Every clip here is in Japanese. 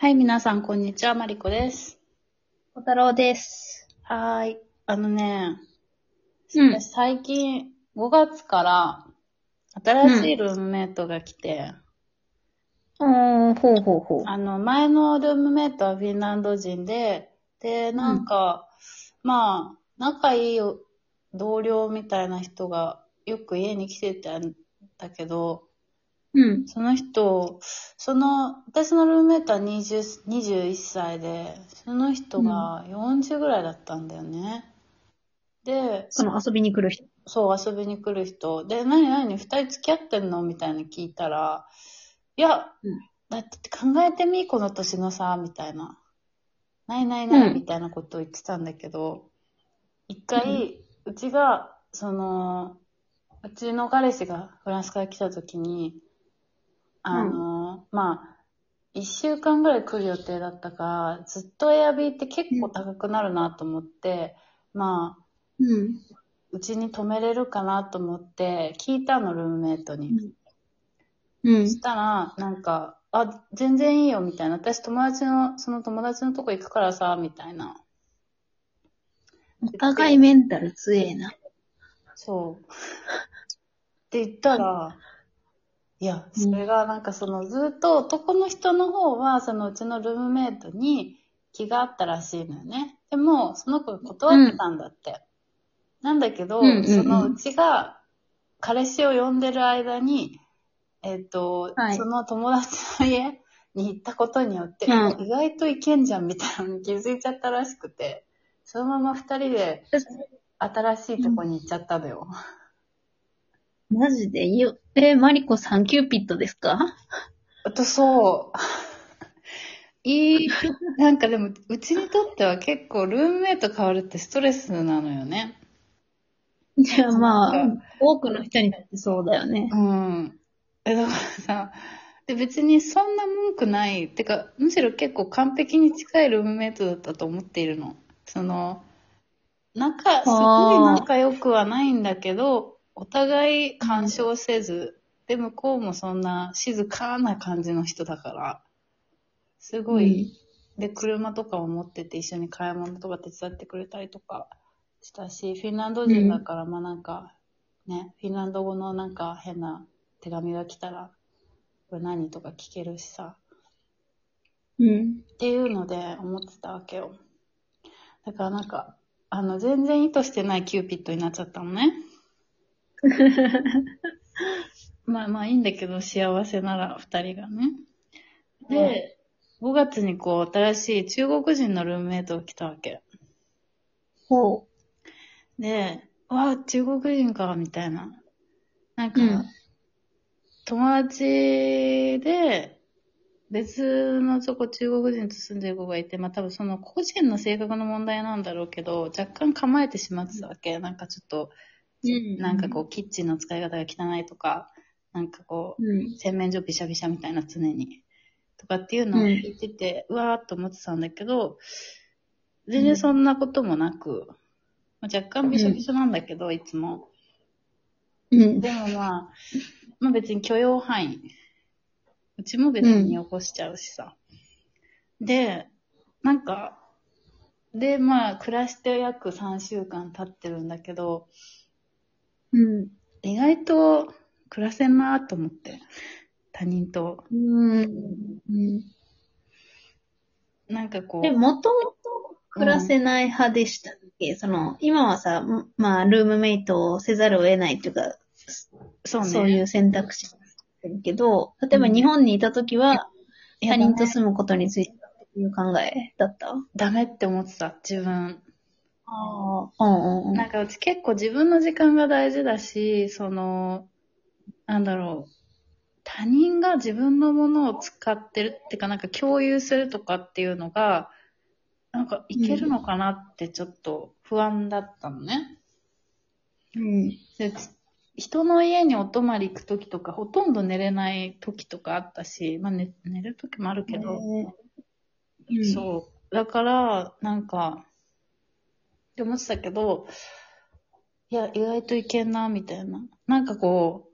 はい、皆さん、こんにちは。マリコです。小太郎です。はーい。あのね、うん私最近、5月から、新しいルームメイトが来て、おー、ほうほうほう。あの、前のルームメイトはフィンランド人で、で、なんか、まあ、仲いい同僚みたいな人がよく家に来てたんだけど、うん。その人、その、私のルームメイトは20 21歳で、その人が40ぐらいだったんだよね。で、その遊びに来る人。そう、遊びに来る人。で、何何二人付き合ってんの？みたいに聞いたら、いや、うんだって考えてみ、この年のさ、みたいな。ないないない、うんみたいなことを言ってたんだけど、一回、うちが、その、うちの彼氏がフランスから来た時に、あの、まあ、一週間ぐらい来る予定だったから、ずっとエアビーって結構高くなるなと思って、まあ、うん。うちに泊めれるかなと思って、聞いたの、ルームメイトに。うんそし。たら、なんか、あ、全然いいよ、みたいな。私友達の、その友達のとこ行くからさ、みたいな。お互いメンタル強えな。そう。って言ったら、いや、それがなんかそのずっと男の人の方は、そのうちのルームメイトに気があったらしいのよね。でも、その子が断ってたんだって。なんだけど、うんうんうんそのうちが彼氏を呼んでる間に、えっ、と、はいその友達の家に行ったことによって、うん意外といけんじゃんみたいなのに気づいちゃったらしくて、そのまま二人で新しいとこに行っちゃったのよ。マジで？よ。えー、マリコさんキューピッドですか？あとそう。い い、なんかでも、うちにとっては結構ルームメイト変わるってストレスなのよね。じゃあまあうん、多くの人にとってそうだよね。うん。え、だからさ、で別にそんな文句ない。てか、むしろ結構完璧に近いルームメイトだったと思っているの。その、仲、すごい仲良くはないんだけど、お互い干渉せず、で、向こうもそんな静かな感じの人だから、すごい、で、車とかも持ってて一緒に買い物とか手伝ってくれたりとかしたし、フィンランド人だから、まあなんか、ね、フィンランド語のなんか変な手紙が来たら、これ何とか聞けるしさ、うん。っていうので思ってたわけよ。だからなんか、あの、全然意図してないキューピッドになっちゃったのね。まあまあいいんだけど、幸せなら二人がね。で、5月にこう、新しい中国人のルームメイトが来たわけ。ほで、わあ、中国人か、みたいな。なんか、うん友達で、別のそこ中国人と住んでる子がいて、まあ多分その個人の性格の問題なんだろうけど、若干構えてしまってたわけ。なんかちょっと、う。うんなんかこう、キッチンの使い方が汚いとか、なんかこう、うん。洗面所ビシャビシャみたいな常に。とかっていうのを聞いてて、うわーっと思ってたんだけど、全然そんなこともなく、まあ、若干ビシャビシャなんだけど、いつも。うん。でもまあ、まあ別に許容範囲。うちも別に起こしちゃうしさ。で、なんか、で、まあ、暮らして約3週間経ってるんだけど、うん。意外と暮らせんなと思って。他人と。うん。うん。なんかこう。で、もともと暮らせない派でしたっけ、その、今はさ、まあ、ルームメイトをせざるを得ないっていうか、そうね。そういう選択肢があるけど、例えば日本にいたときは、他人と住むことについてっていう考えだった？ダメって思ってた、自分。ああ、うんうんうん。なんかうち結構自分の時間が大事だし、その、なんだろう。他人が自分のものを使ってるってか、なんか共有するとかっていうのが、なんかいけるのかなってちょっと不安だったのね。うん。で人の家にお泊まり行くときとか、ほとんど寝れないときとかあったし、まあ寝寝るときもあるけど、うん、そう。だから、なんか、って思ってたけど、いや、意外といけんな、みたいな。なんかこう、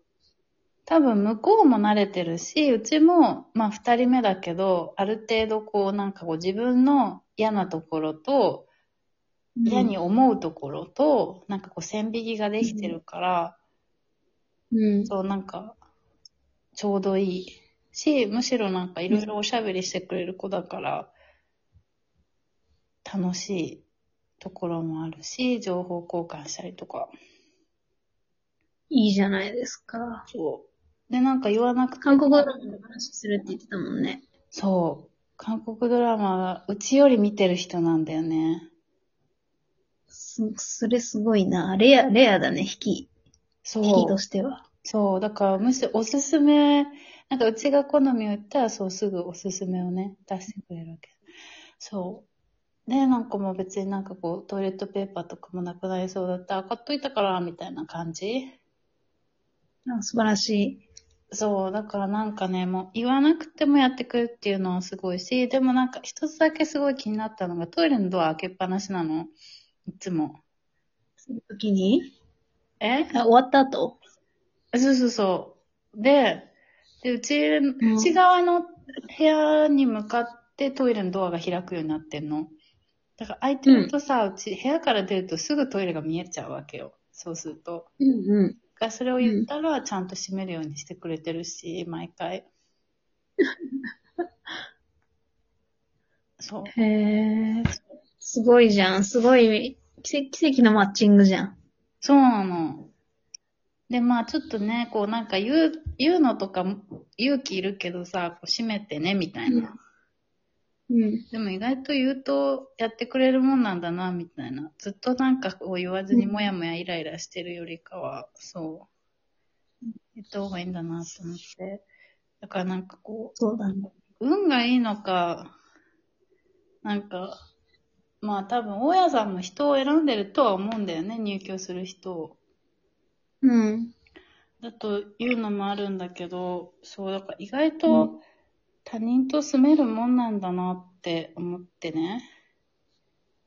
多分向こうも慣れてるし、うちも、まあ二人目だけど、ある程度こうなんかこう自分の嫌なところと、嫌に思うところと、なんかこう線引きができてるから、うん。そうなんか、ちょうどいいし、むしろなんかいろいろおしゃべりしてくれる子だから、楽しいところもあるし、情報交換したりとか。いいじゃないですか。そう。で、なんか言わなくて韓国ドラマの話するって言ってたもんね。そう。韓国ドラマは、うちより見てる人なんだよね。す、それすごいな。レア、レアだね、引き、そう。引きとしては。そう。だから、むしろおすすめ、なんかうちが好みを言ったら、そう、すぐおすすめをね、出してくれるわけ。そう。で、なんかもう別になんかこう、トイレットペーパーとかもなくなりそうだったら、買っといたから、みたいな感じ。あ素晴らしい。そう。だからなんかね、もう言わなくてもやってくれるっていうのはすごいし、でもなんか一つだけすごい気になったのが、トイレのドア開けっぱなしなの。いつも。その時に？え？あ、終わった後？そうそうそう。で、で、うち、ん内側の部屋に向かってトイレのドアが開くようになってんの。だから開いてるとさ、うち部屋から出るとすぐトイレが見えちゃうわけよ。そうすると。うんうん。だからそれを言ったらちゃんと閉めるようにしてくれてるし、毎回。そう。へえ。すごいじゃん。すごい、奇跡奇跡のマッチングじゃん。そうなの。で、まあちょっとね、こうなんか言う、言うのとかも勇気いるけどさ、こう閉めてね、みたいな。うん。でも意外と言うとやってくれるもんなんだな、みたいな。ずっとなんかこう言わずにもやもやイライラしてるよりかは、そう。言った方がいいんだなと思って。だからなんかこそうだね。う、運がいいのか、なんか、まあ多分大家さんも人を選んでるとは思うんだよね、入居する人を。うん。だというのもあるんだけど、そう、だから意外と他人と住めるもんなんだなって思ってね。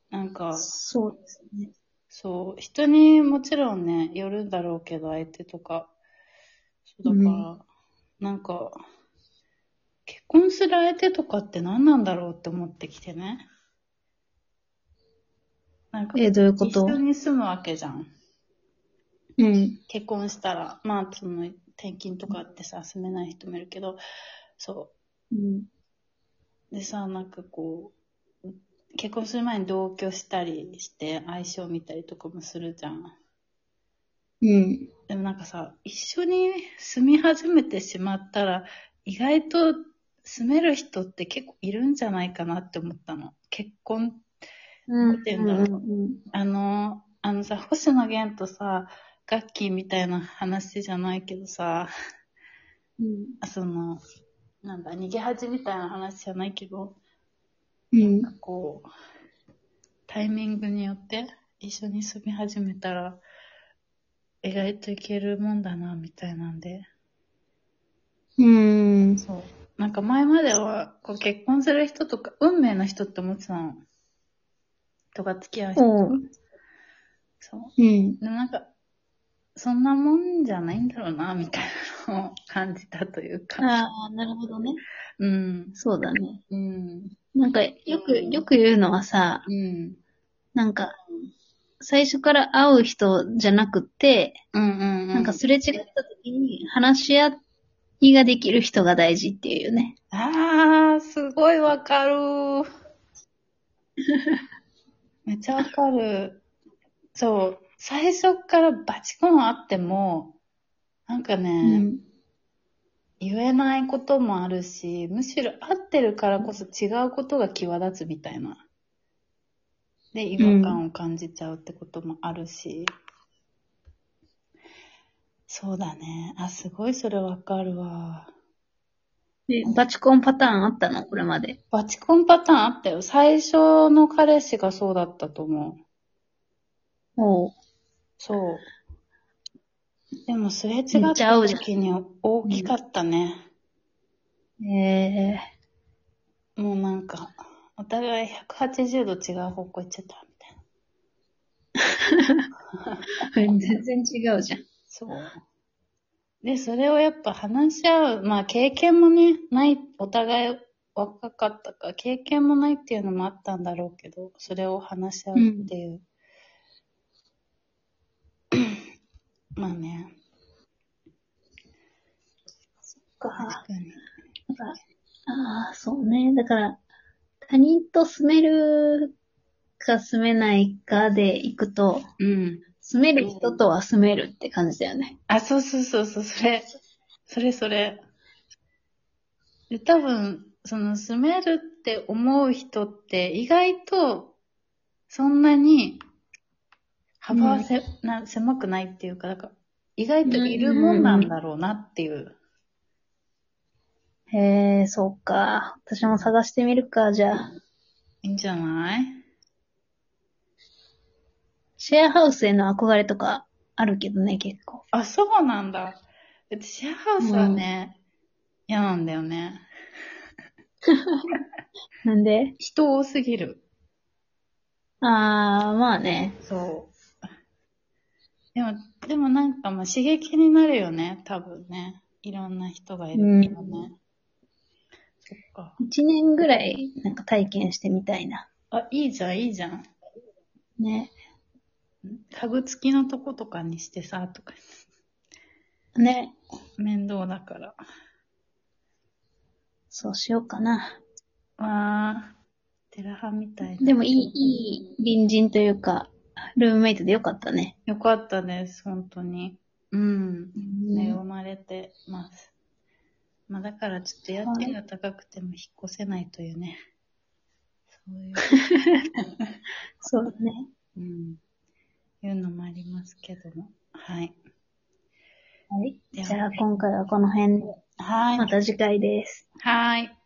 なんか、そうですね。そう、人にもちろんね、よるんだろうけど、相手とか。そうだから、なんか、結婚する相手とかって何なんだろうって思ってきてね。なんか、え、どういうこと？一緒に住むわけじゃん。うん。結婚したら、まあ、その、転勤とかあってさ、住めない人もいるけど、そうん。う。でさ、なんかこう、結婚する前に同居したりして、相性見たりとかもするじゃん。うん。でもなんかさ、一緒に住み始めてしまったら、意外と住める人って結構いるんじゃないかなって思ったの。結婚、うん。て言うんだろううんあの、あのさ、星野源とさ、ガッキーみたいな話じゃないけどさ、うん。その、なんだ、逃げ恥みたいな話じゃないけど、うん。こう、タイミングによって一緒に住み始めたら、意外といけるもんだな、みたいなんで。うん。そう。なんか前までは、こう結婚する人とか、運命の人って思ってたの。とか付き合う人。おうそう。うん。でもなんか、そんなもんじゃないんだろうな、みたいなのを感じたというか。ああ、なるほどね。うん。そうだね。うん。なんか、よく、よく言うのはさ、うん。なんか、最初から会う人じゃなくて、うんうんうん。なんかすれ違った時に話し合いができる人が大事っていうよね。あー、すごいわかる。めっちゃわかる。そう。最初からバチコンあっても、なんかね、うん。言えないこともあるし、むしろ合ってるからこそ違うことが際立つみたいな。で、違和感を感じちゃうってこともあるし。そうだね。あ、すごいそれわかるわ。で、バチコンパターンあったの？これまで。バチコンパターンあったよ。最初の彼氏がそうだったと思う。おう。そう。でもすれ違った時に大きかったね。えもうなんか、お互い180度違う方向行っちゃったみたいな。ー、全然違うじゃん。そう。で、それをやっぱ話し合う。まあ経験もね、ない、お互い若かったから、経験もないっていうのもあったんだろうけど、それを話し合うっていう。まあね。か。確かに。なんかああ、そうね。だから、他人と住めるか住めないかで行くと、うん。住める人とは住めるって感じだよね。あ、そうそうそうそう、それ。それそれ。で、多分、その住めるって思う人って意外とそんなに幅はせ、な狭くないっていうか、だから意外といるもんなんだろうなっていう。へえ、そうか。私も探してみるか、じゃあ。いいんじゃない？シェアハウスへの憧れとかあるけどね、結構。あ、そうなんだ。だってシェアハウスはね、嫌なんだよね。なんで？人多すぎる。ああ、まあね。そう。でも、でもなんかまあ刺激になるよね、多分ね。いろんな人がいるからね。そっか。一年ぐらいなんか体験してみたいな。あ、いいじゃん、いいじゃん。ね。家具付きのとことかにしてさ、とか。ね。面倒だから。そうしようかな。わー、テラハみたいな。でもいい、いい隣人というか、ルームメイトでよかったね。よかったです、本当に。うん。恵ねまれてます。まあだからちょっと家賃が高くても引っ越せないというね。そういう。そうだね。うん。いうのもありますけども。はい。はい。じゃあ今回はこの辺で、はい。また次回です。はい。